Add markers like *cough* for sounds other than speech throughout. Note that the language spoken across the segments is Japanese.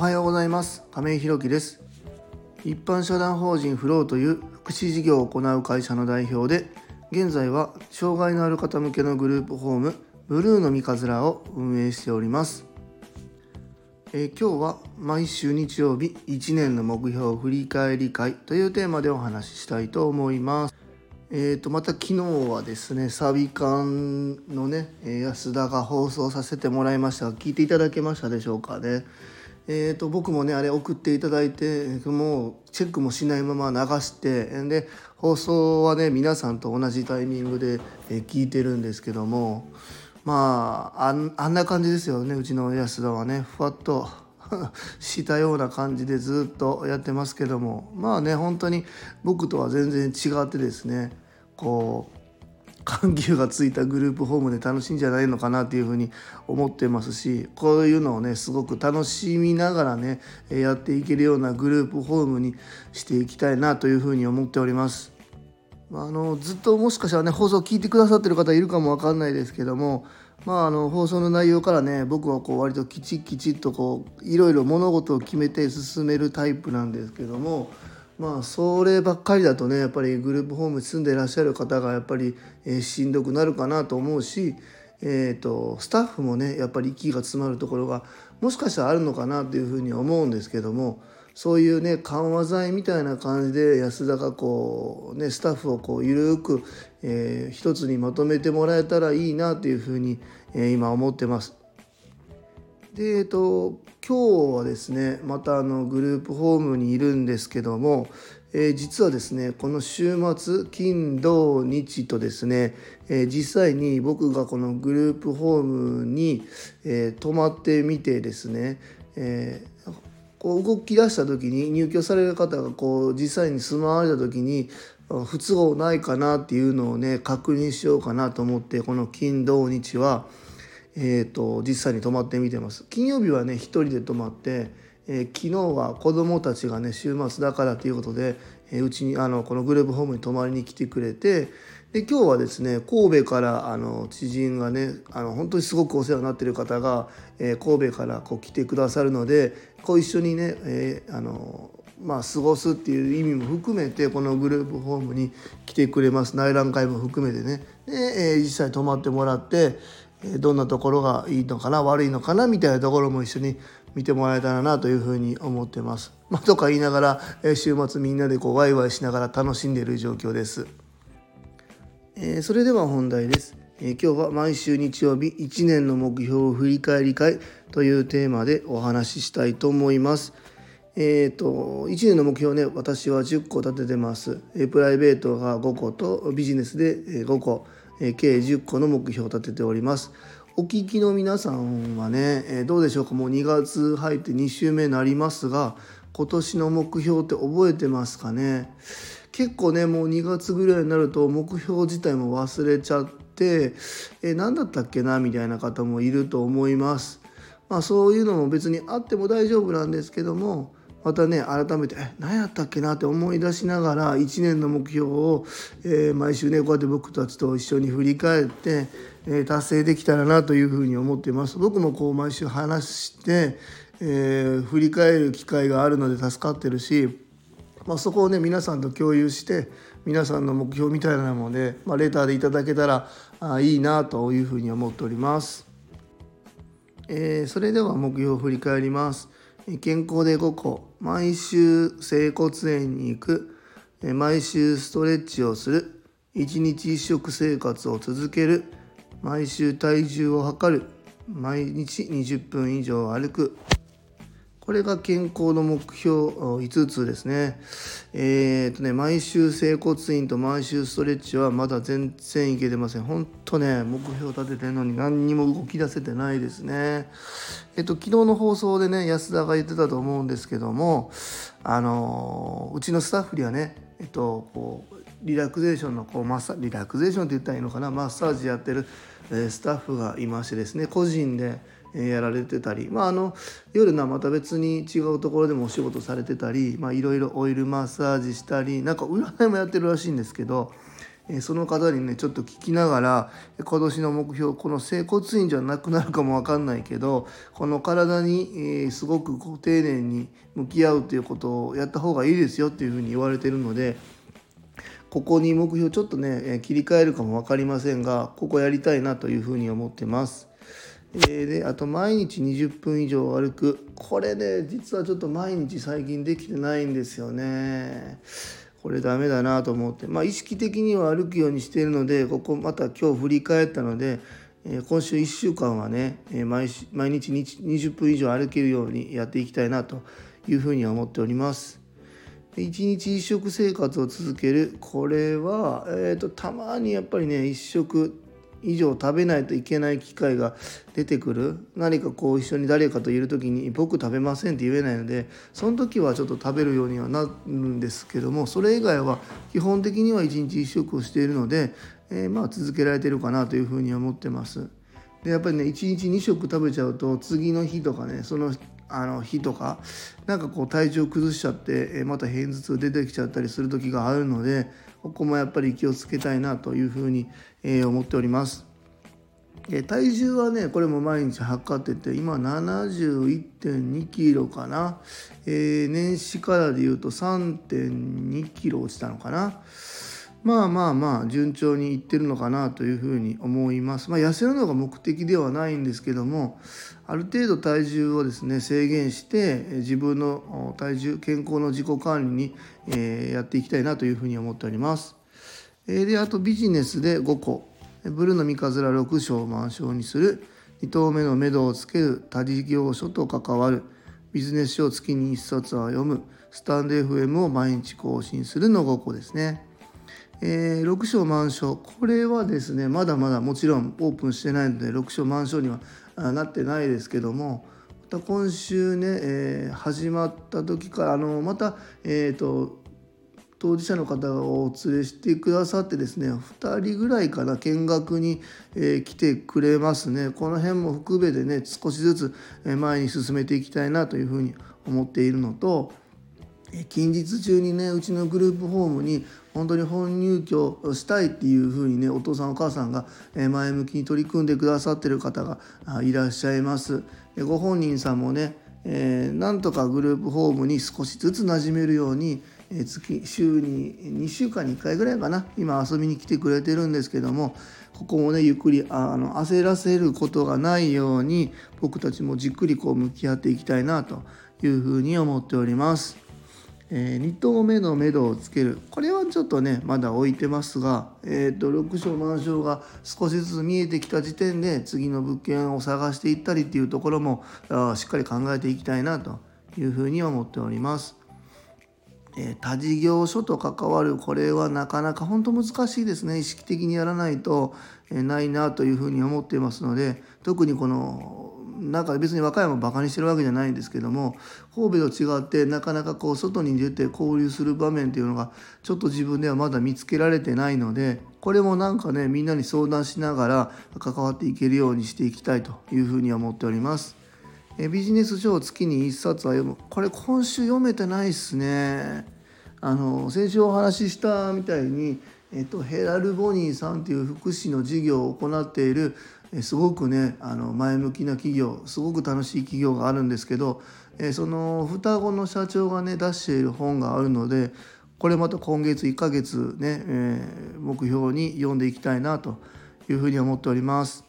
はようございます亀井弘樹です一般社団法人フローという福祉事業を行う会社の代表で現在は障害のある方向けのグループホームブルーの三日面を運営しておりますえ、今日は毎週日曜日1年の目標振り返り会というテーマでお話ししたいと思います。えーと、また昨日はですねサビ館のね安田が放送させてもらいましたが聞いていただけましたでしょうかね。えーと、僕もねあれ送っていただいてもうチェックもしないまま流してで放送はね皆さんと同じタイミングで聞いてるんですけどもまああんな感じですよねうちの安田はね。ふわっと *laughs* したような感じでずっとやってますけども。まあね本当に僕とは全然違ってですねこう緩急がついたグループホームで楽しいんじゃないのかなっていうふうに思ってますしこういうのをねすごく楽しみながらねやっていけるようなグループホームにしていきたいなというふうに思っております。あのずっともしかしたらね放送を聞いてくださってる方いるかも分かんないですけどもまあ、あの放送の内容からね僕はこう割ときちっきちっとこういろいろ物事を決めて進めるタイプなんですけどもまあそればっかりだとねやっぱりグループホーム住んでいらっしゃる方がやっぱり、えー、しんどくなるかなと思うし、えーと、スタッフもねやっぱり息が詰まるところがもしかしたらあるのかなというふうに思うんですけどもそういうね緩和剤みたいな感じで安田がこうねスタッフをこう緩く、えー、一つにまとめてもらえたらいいなというふうに、えー、今思ってます。でえっと今日はですねまたあのグループホームにいるんですけども、えー、実はですねこの週末金土日とですね、えー、実際に僕がこのグループホームに、えー、泊まってみてですね、えこう動き出した時に入居される方がこう実際に住まわれた時に不都合ないかなっていうのをね確認しようかなと思ってこの金土日は、えーと、実際に泊まってみてます。金曜日はね1人で泊まって、えー、昨日は子どもたちがね週末だからということでうち、にあのこのグループホームに泊まりに来てくれてで今日はですね神戸からあの知人がねあの本当にすごくお世話になってる方が、えー、神戸からこう来てくださるのでこう一緒にね、えー、あのまあ、過ごすっていう意味も含めてこのグループホームに来てくれます内覧会も含めてねで、えー、実際泊まってもらって、どんなところがいいのかな悪いのかなみたいなところも一緒に見てもらえたらなというふうに思ってます。まあ、とか言いながら、え、週末みんなでこうワイワイしながら楽しんでいる状況です。えー、それでは本題です、えー、今日は毎週日曜日1年の目標を振り返り会というテーマでお話ししたいと思います。えーと、1年の目標ね私は10個立ててます、えプライベートが5個とビジネスで5個、え計10個の目標を立てております。お聞きの皆さんはね、えどうでしょうか？もう2月入って2週目になりますが今年の目標って覚えてますかね？結構ねもう2月ぐらいになると目標自体も忘れちゃってえ何だったっけなみたいな方もいると思います。まあ、そういうのも別にあっても大丈夫なんですけどもまたね改めて何やったっけなって思い出しながら1年の目標を、えー、毎週ねこうやって僕たちと一緒に振り返って、えー、達成できたらなというふうに思っています。僕もこう毎週話して、えー、振り返る機会があるので助かってるしまあ、そこをね皆さんと共有して皆さんの目標みたいなもので、まあ、レターでいただけたらあいいなというふうに思っております。え、それでは目標を振り返ります。健康で5個毎週整骨院に行く。毎週ストレッチをする。1日1食生活を続ける。毎週体重を測る。毎日20分以上歩く。これが健康の目標5つですね。えー、とね、毎週整骨院と毎週ストレッチはまだ全然いけてません。ほんとね、目標立ててるのに何にも動き出せてないですね。えっと、昨日の放送でね、安田が言ってたと思うんですけども、あのうちのスタッフにはね、えっと、こう、リラクゼーションのこうマッサリラクゼーションって言ったらいいのかなマッサージやってる、えスタッフがいましてですね個人でやられてたり、まあ、あの夜なまた別に違うところでもお仕事されてたりいろいろオイルマッサージしたりなんか占いもやってるらしいんですけど、えその方にねちょっと聞きながら今年の目標この整骨院じゃなくなるかも分かんないけどこの体にえすごくこう丁寧に向き合うということをやった方がいいですよっていうふうに言われてるのでここに目標ちょっとね切り替えるかも分かりませんがここやりたいなというふうに思ってます。えー、であと毎日20分以上歩くこれね実はちょっと毎日最近できてないんですよね。これダメだなと思って、まあ、意識的には歩くようにしているのでここまた今日振り返ったので、えー、今週1週間はね、えー、毎毎日20分以上歩けるようにやっていきたいなというふうには思っております。一日一食生活を続けるこれは、えーとたまにやっぱりね一食以上食べないといけない機会が出てくる何かこう一緒に誰かといる時に僕食べませんって言えないのでその時はちょっと食べるようにはなるんですけどもそれ以外は基本的には一日一食をしているので、えー、まあ続けられてるかなというふうに思ってます。でやっぱりね1日2食食べちゃうと次の日とかねそのあの日とかなんかこう体調崩しちゃってまた片頭痛出てきちゃったりする時があるのでここもやっぱり気をつけたいなというふうに思っております。体重はねこれも毎日測ってて今71.2キロかな、えー、年始からでいうと3.2キロ落ちたのかなまあまあまあ順調にいってるのかなというふうに思います。まあ、痩せるのが目的ではないんですけどもある程度体重をですね制限して自分の体重健康の自己管理に、え、やっていきたいなというふうに思っております。え、であとビジネスで5個。ブルーの三日面6章を満章にする。2頭目の目処をつける。他事業所と関わる。ビジネス書を月に1冊は読む。スタンド FM を毎日更新するの5個ですね。えー、6章満章これはですねまだまだもちろんオープンしてないので6章満章にはなってないですけどもまた今週ね、えー、始まった時からあのまた、えーと、当事者の方をお連れしてくださってですね2人ぐらいから見学に、えー、来てくれますね。この辺も含めてね少しずつ前に進めていきたいなというふうに思っているのと近日中にねうちのグループホームに本当に本入居したいっていうふうにねお父さんお母さんが前向きに取り組んでくださってる方がいらっしゃいます。ご本人さんもね、えー、なんとかグループホームに少しずつ馴染めるように月週に2週間に1回ぐらいかな今遊びに来てくれてるんですけどもここもねゆっくりあの焦らせることがないように僕たちもじっくりこう向き合っていきたいなというふうに思っております。えー、2頭目の目処をつけるこれはちょっとねまだ置いてますが、えーと、6章満章が少しずつ見えてきた時点で次の物件を探していったりっていうところもあしっかり考えていきたいなというふうに思っております。えー、他事業所と関わるこれはなかなか本当難しいですね意識的にやらないと、えー、ないなというふうに思っていますので特にこのなんか別に和歌山をバカにしてるわけじゃないんですけども神戸と違ってなかなかこう外に出て交流する場面っていうのがちょっと自分ではまだ見つけられてないのでこれもなんかねみんなに相談しながら関わっていけるようにしていきたいというふうに思っております。えビジネス書を月に1冊は読むこれ今週読めてないっすね。あの先週お話ししたみたいにえっと、ヘラル・ボニーさんという福祉の事業を行っているすごくねあの前向きな企業すごく楽しい企業があるんですけどその双子の社長がね出している本があるのでこれまた今月1ヶ月ね、え、目標に読んでいきたいなというふうに思っております。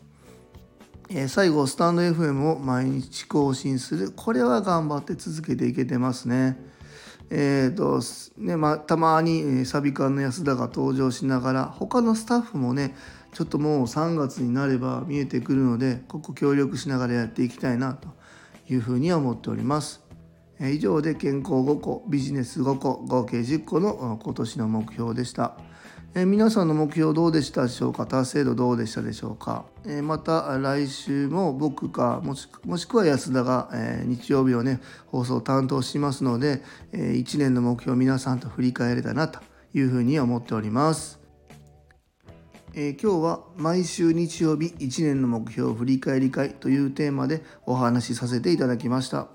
え、最後スタンド FM を毎日更新するこれは頑張って続けていけてますね。えーとねまあ、たまにサビ館の安田が登場しながら他のスタッフもねちょっともう3月になれば見えてくるのでここ協力しながらやっていきたいなというふうに思っております。以上で健康5個ビジネス5個合計10個の今年の目標でした。え皆さんの目標どうでしたでしょうか？達成度どうでしたでしょうか、えまた来週も僕かもしもしくは安田が、え日曜日をね放送担当しますので、え1年の目標を皆さんと振り返れたなというふうに思っております。えー、今日は毎週日曜日1年の目標振り返り会というテーマでお話しさせていただきました。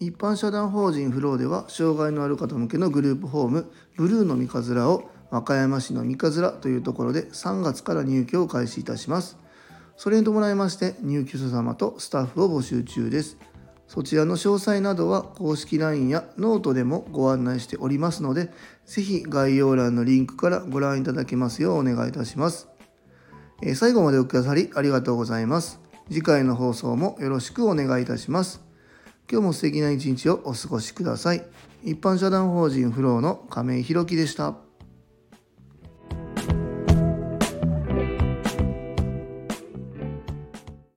一般社団法人フローでは障害のある方向けのグループホームブルーの三日面を和歌山市の三日面というところで3月から入居を開始いたします。それに伴いまして入居者様とスタッフを募集中です。そちらの詳細などは公式 LINE やノートでもご案内しておりますのでぜひ概要欄のリンクからご覧いただけますようお願いいたしますえー最後までおくださりありがとうございます。次回の放送もよろしくお願いいたします。今日も素敵な一日をお過ごしください。一般社団法人フローの亀井宏樹でした。